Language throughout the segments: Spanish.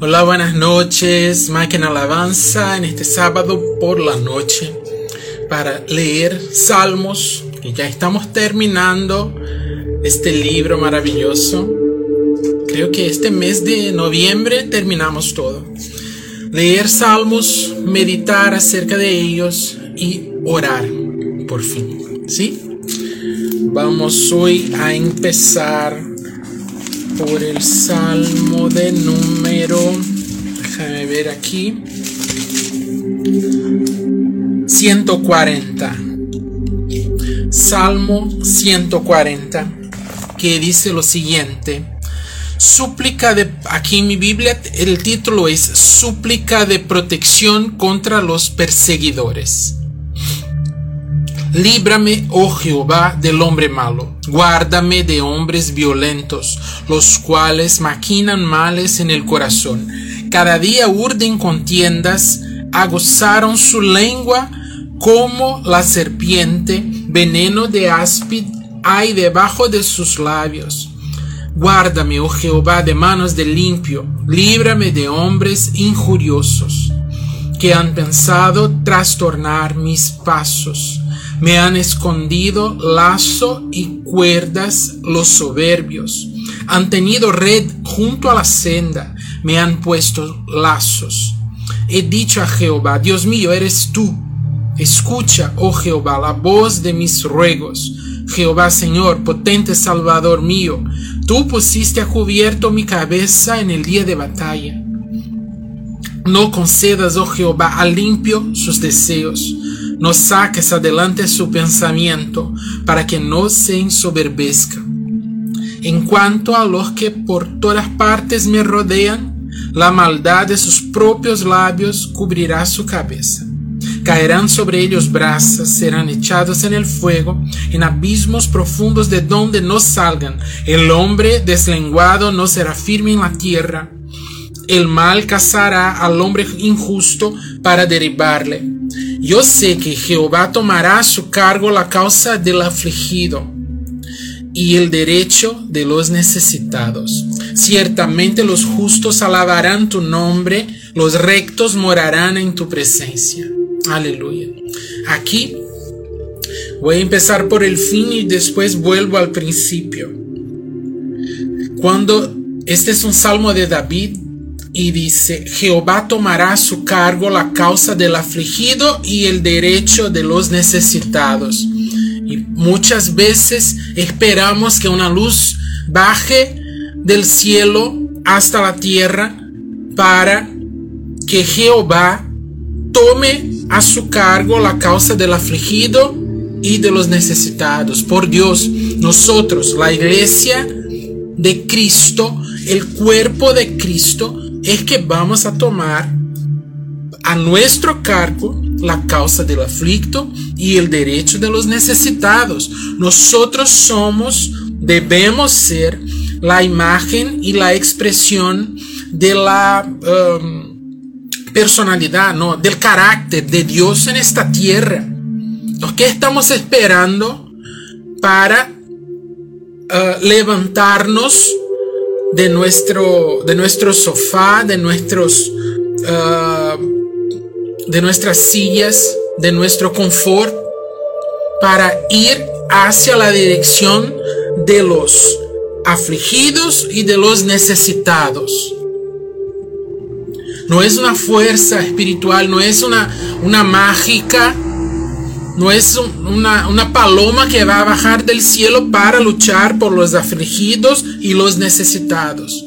Hola, buenas noches. Máquina Alabanza en este sábado por la noche para leer Salmos, que ya estamos terminando este libro maravilloso. Creo que este mes de noviembre terminamos todo. Leer Salmos, meditar acerca de ellos y orar, por fin. ¿Sí? Vamos hoy a empezar por el salmo de número, déjame ver aquí, 140. Salmo 140, que dice lo siguiente. Súplica de, aquí en mi Biblia el título es Súplica de protección contra los perseguidores. Líbrame, oh Jehová, del hombre malo. Guárdame de hombres violentos, los cuales maquinan males en el corazón. Cada día urden contiendas, agozaron su lengua como la serpiente, veneno de áspid hay debajo de sus labios. Guárdame, oh Jehová, de manos de limpio, líbrame de hombres injuriosos, que han pensado trastornar mis pasos me han escondido lazo y cuerdas los soberbios. Han tenido red junto a la senda. Me han puesto lazos. He dicho a Jehová, Dios mío, eres tú. Escucha, oh Jehová, la voz de mis ruegos. Jehová Señor, potente Salvador mío, tú pusiste a cubierto mi cabeza en el día de batalla. No concedas, oh Jehová, al limpio sus deseos no saques adelante su pensamiento para que no se ensoberbezca. En cuanto a los que por todas partes me rodean, la maldad de sus propios labios cubrirá su cabeza. Caerán sobre ellos brasas, serán echados en el fuego, en abismos profundos de donde no salgan. El hombre deslenguado no será firme en la tierra. El mal cazará al hombre injusto para derribarle yo sé que Jehová tomará a su cargo la causa del afligido y el derecho de los necesitados. Ciertamente los justos alabarán tu nombre, los rectos morarán en tu presencia. Aleluya. Aquí voy a empezar por el fin y después vuelvo al principio. Cuando este es un salmo de David, y dice, Jehová tomará a su cargo la causa del afligido y el derecho de los necesitados. Y muchas veces esperamos que una luz baje del cielo hasta la tierra para que Jehová tome a su cargo la causa del afligido y de los necesitados. Por Dios, nosotros, la iglesia de Cristo, el cuerpo de Cristo, es que vamos a tomar a nuestro cargo la causa del aflicto y el derecho de los necesitados. Nosotros somos, debemos ser la imagen y la expresión de la um, personalidad, ¿no? del carácter de Dios en esta tierra. ¿Qué estamos esperando para uh, levantarnos de nuestro, de nuestro sofá, de nuestros, ah, de nuestras sillas, de nuestro confort, para ir hacia la dirección de los afligidos y de los necesitados. No es una fuerza espiritual, no es una, una mágica no es una, paloma que va a bajar del cielo para luchar por los afligidos y los necesitados.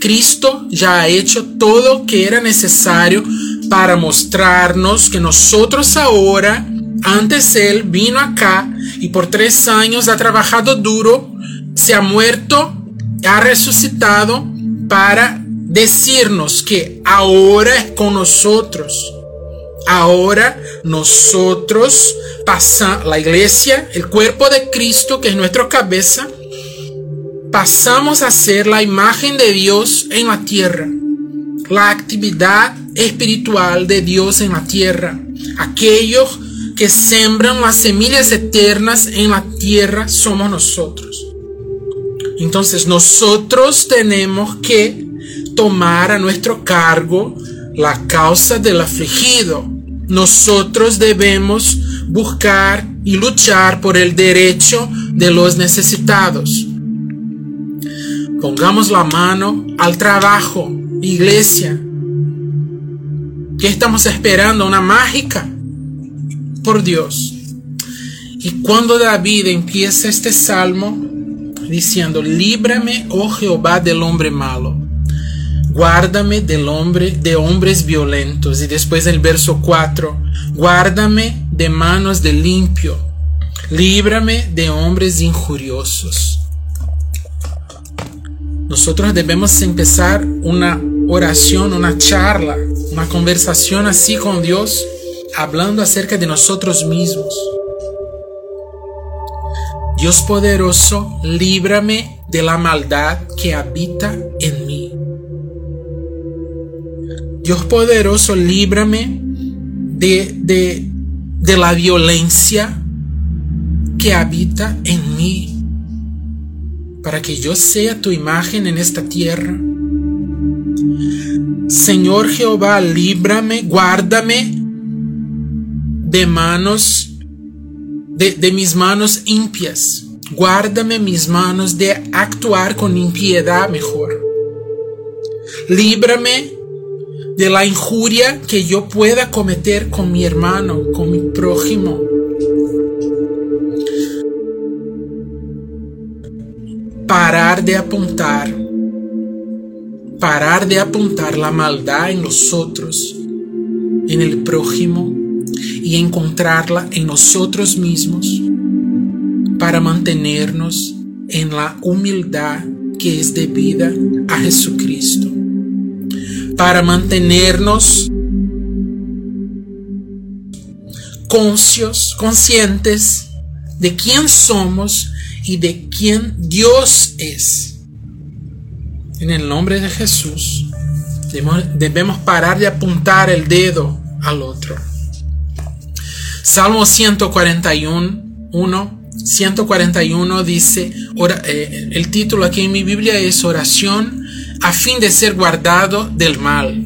Cristo ya ha hecho todo lo que era necesario para mostrarnos que nosotros ahora, antes Él vino acá y por tres años ha trabajado duro, se ha muerto, ha resucitado para decirnos que ahora es con nosotros Ahora nosotros pasamos, la iglesia, el cuerpo de Cristo, que es nuestra cabeza, pasamos a ser la imagen de Dios en la tierra, la actividad espiritual de Dios en la tierra. Aquellos que sembran las semillas eternas en la tierra somos nosotros. Entonces nosotros tenemos que tomar a nuestro cargo la causa del afligido. Nosotros debemos buscar y luchar por el derecho de los necesitados. Pongamos la mano al trabajo, iglesia. ¿Qué estamos esperando? ¿Una mágica? Por Dios. Y cuando David empieza este salmo diciendo, líbrame, oh Jehová, del hombre malo. Guárdame del hombre de hombres violentos. Y después el verso 4, guárdame de manos de limpio. Líbrame de hombres injuriosos. Nosotros debemos empezar una oración, una charla, una conversación así con Dios, hablando acerca de nosotros mismos. Dios poderoso, líbrame de la maldad que habita en. Dios poderoso, líbrame de, de, de la violencia que habita en mí, para que yo sea tu imagen en esta tierra. Señor Jehová, líbrame, guárdame de manos de, mis manos impias. Guárdame mis manos de actuar con impiedad mejor. Líbrame de la injuria que yo pueda cometer con mi hermano, con mi prójimo. Parar de apuntar, parar de apuntar la maldad en los otros, en el prójimo y encontrarla en nosotros mismos para mantenernos en la humildad que es debida a Jesucristo, para mantenernos conscios, conscientes de quién somos y de quién Dios es. En el nombre de Jesús debemos parar de apuntar el dedo al otro. Salmo 141, 1, 141 dice, eh, el título aquí en mi Biblia es oración a fin de ser guardado del mal.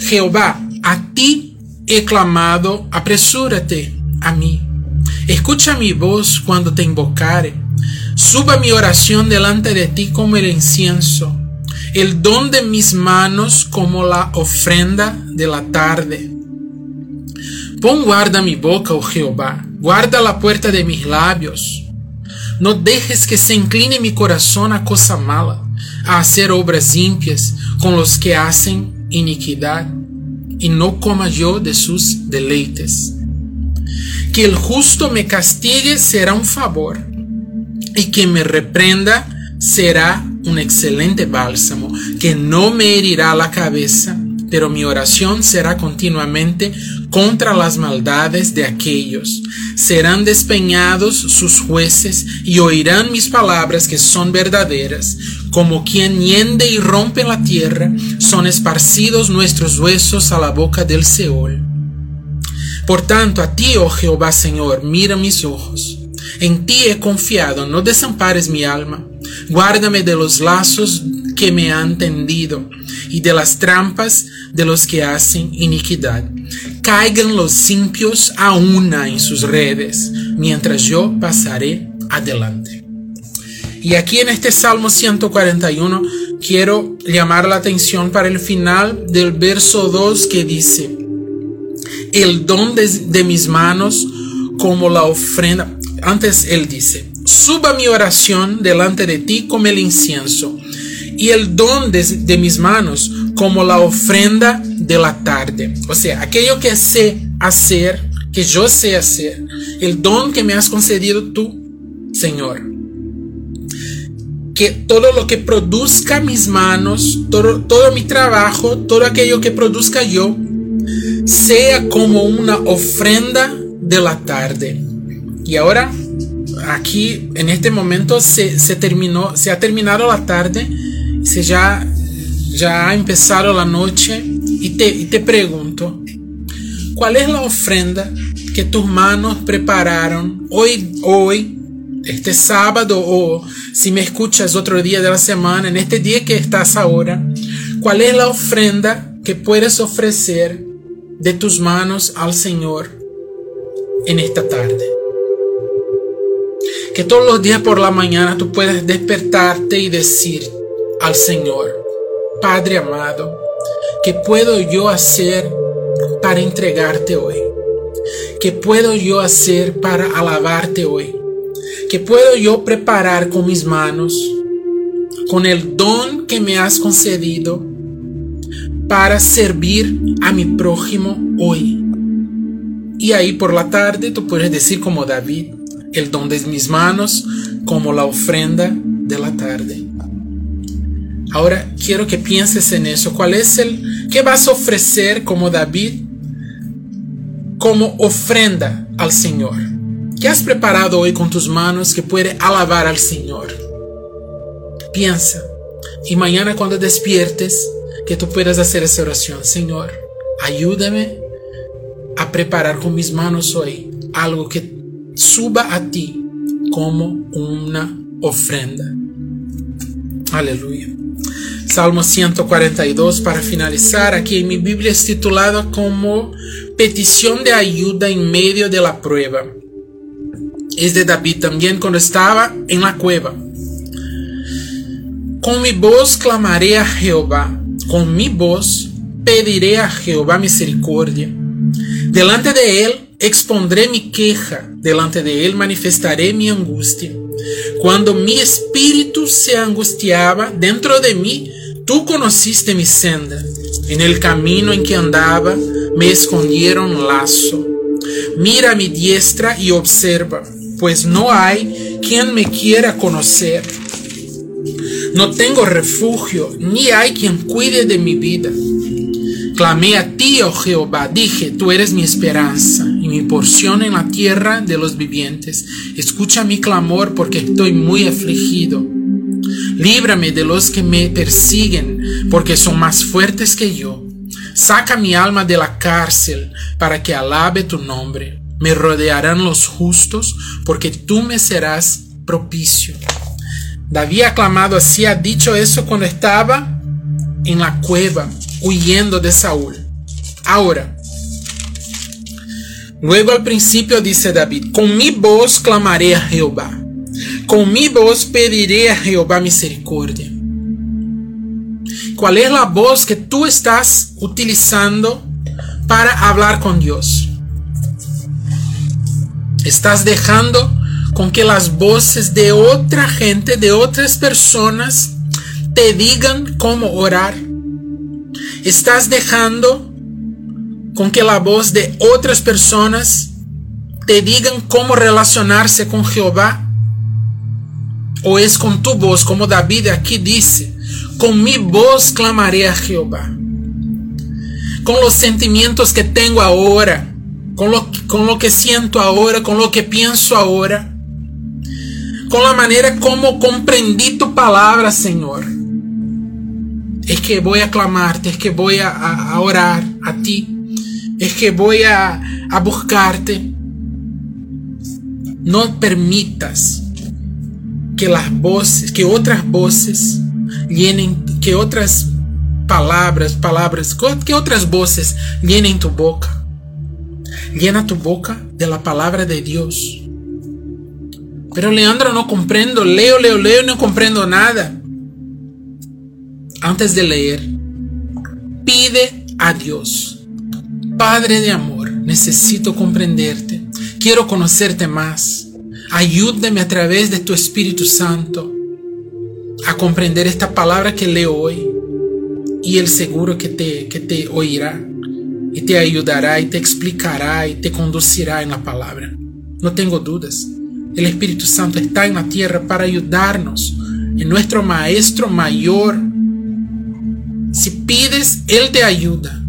Jehová, a ti he clamado, apresúrate a mí. Escucha mi voz cuando te invocare. Suba mi oración delante de ti como el incienso, el don de mis manos como la ofrenda de la tarde. Pon guarda mi boca, oh Jehová, guarda la puerta de mis labios. No dejes que se incline mi corazón a cosa mala, a hacer obras impias con los que hacen iniquidad, y no coma yo de sus deleites. Que el justo me castigue será un favor, y que me reprenda será un excelente bálsamo, que no me herirá la cabeza, pero mi oración será continuamente contra las maldades de aquellos. Serán despeñados sus jueces y oirán mis palabras que son verdaderas. Como quien hiende y rompe la tierra, son esparcidos nuestros huesos a la boca del Seol. Por tanto, a ti, oh Jehová Señor, mira mis ojos. En ti he confiado, no desampares mi alma. Guárdame de los lazos que me han tendido y de las trampas de los que hacen iniquidad caigan los impios a una en sus redes, mientras yo pasaré adelante. Y aquí en este Salmo 141 quiero llamar la atención para el final del verso 2 que dice, el don de, mis manos como la ofrenda. Antes él dice, suba mi oración delante de ti como el incienso, y el don de mis manos como la ofrenda de la tarde. O sea, aquello que sé hacer, que yo sé hacer, el don que me has concedido tú, Señor. Que todo lo que produzca mis manos, todo, todo mi trabajo, todo aquello que produzca yo, sea como una ofrenda de la tarde. Y ahora, aquí, en este momento, se, se terminó, se ha terminado la tarde, se ya ya ha empezado la noche y te, te pregunto, ¿cuál es la ofrenda que tus manos prepararon hoy, hoy este sábado o si me escuchas otro día de la semana, en este día que estás ahora, cuál es la ofrenda que puedes ofrecer de tus manos al Señor en esta tarde. Que todos los días por la mañana tú puedas despertarte y decir al Señor, Padre amado, ¿qué puedo yo hacer para entregarte hoy? ¿Qué puedo yo hacer para alabarte hoy? ¿Qué puedo yo preparar con mis manos, con el don que me has concedido, para servir a mi prójimo hoy? Y ahí por la tarde tú puedes decir como David, el don de mis manos como la ofrenda de la tarde. Ahora quiero que pienses en eso. ¿Cuál es el qué vas a ofrecer como David como ofrenda al Señor? ¿Qué has preparado hoy con tus manos que puede alabar al Señor? Piensa. Y mañana cuando despiertes, que tú puedas hacer esa oración. Señor, ayúdame a preparar con mis manos hoy algo que suba a ti como una ofrenda. Aleluya. Salmo 142 para finalizar. Aquí en mi Biblia es titulada como petición de ayuda en medio de la prueba. Es de David también cuando estaba en la cueva. Con mi voz clamaré a Jehová, con mi voz pediré a Jehová misericordia. Delante de él expondré mi queja, delante de él manifestaré mi angustia. Cuando mi espíritu se angustiaba dentro de mí, tú conociste mi senda. En el camino en que andaba, me escondieron lazo. Mira mi diestra y observa, pues no hay quien me quiera conocer. No tengo refugio, ni hay quien cuide de mi vida. Clamé a ti, oh Jehová, dije, tú eres mi esperanza y mi porción en la tierra de los vivientes. Escucha mi clamor porque estoy muy afligido. Líbrame de los que me persiguen, porque son más fuertes que yo. Saca mi alma de la cárcel para que alabe tu nombre. Me rodearán los justos, porque tú me serás propicio. David ha clamado así, ha dicho eso cuando estaba en la cueva huyendo de Saúl. Ahora, luego al principio dice David, con mi voz clamaré a Jehová, con mi voz pediré a Jehová misericordia. ¿Cuál es la voz que tú estás utilizando para hablar con Dios? ¿Estás dejando con que las voces de otra gente, de otras personas, te digan cómo orar? ¿Estás dejando con que la voz de otras personas te digan cómo relacionarse con Jehová? ¿O es con tu voz, como David aquí dice, con mi voz clamaré a Jehová? Con los sentimientos que tengo ahora, con lo, que siento ahora, con lo que pienso ahora, con la manera como comprendí tu palabra, Señor es que voy a clamarte, es que voy a, orar a ti, es que voy a, a buscarte. No permitas que las voces, que otras voces llenen, que otras palabras, palabras, que otras voces llenen tu boca. Llena tu boca de la palabra de Dios. Pero Leandro, no comprendo, leo, leo, leo, no comprendo nada antes de leer, pide a Dios, Padre de amor, necesito comprenderte, quiero conocerte más. Ayúdame a través de tu Espíritu Santo a comprender esta palabra que leo hoy y el seguro que te, que te oirá y te ayudará y te explicará y te conducirá en la palabra. No tengo dudas. El Espíritu Santo está en la tierra para ayudarnos, en nuestro Maestro mayor si pides, Él te ayuda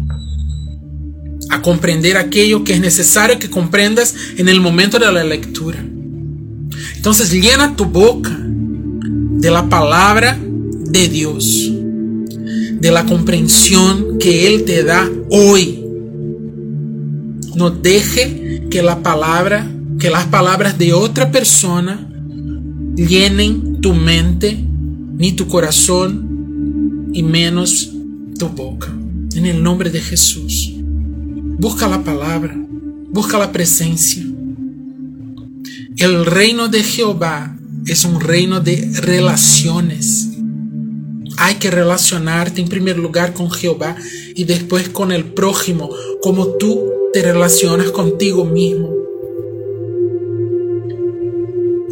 a comprender aquello que es necesario que comprendas en el momento de la lectura. Entonces llena tu boca de la palabra de Dios, de la comprensión que Él te da hoy. No deje que la palabra, que las palabras de otra persona llenen tu mente ni tu corazón y menos tu boca. En el nombre de Jesús. Busca la palabra, busca la presencia. El reino de Jehová es un reino de relaciones. Hay que relacionarte en primer lugar con Jehová y después con el prójimo, como tú te relacionas contigo mismo.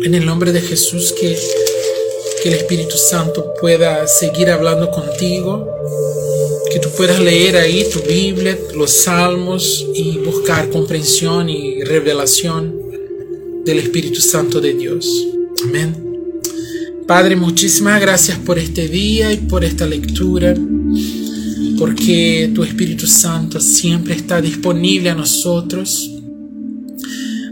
En el nombre de Jesús que, que el Espíritu Santo pueda seguir hablando contigo, que tú puedas leer ahí tu Biblia, los salmos y buscar comprensión y revelación del Espíritu Santo de Dios. Amén. Padre, muchísimas gracias por este día y por esta lectura, porque tu Espíritu Santo siempre está disponible a nosotros,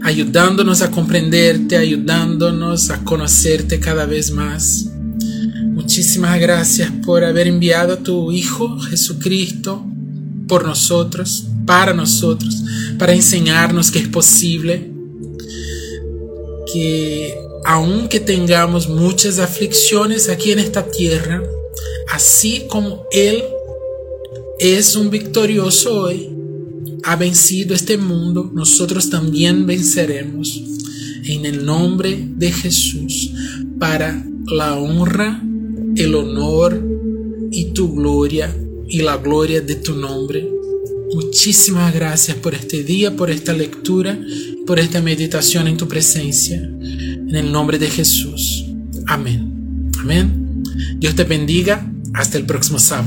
ayudándonos a comprenderte, ayudándonos a conocerte cada vez más. Muchísimas gracias por haber enviado a tu Hijo Jesucristo por nosotros, para nosotros, para enseñarnos que es posible que aunque tengamos muchas aflicciones aquí en esta tierra, así como Él es un victorioso hoy, ha vencido este mundo, nosotros también venceremos en el nombre de Jesús para la honra, el honor y tu gloria y la gloria de tu nombre. Muchísimas gracias por este día, por esta lectura por esta meditación en tu presencia. En el nombre de Jesús. Amén. Amén. Dios te bendiga. Hasta el próximo sábado.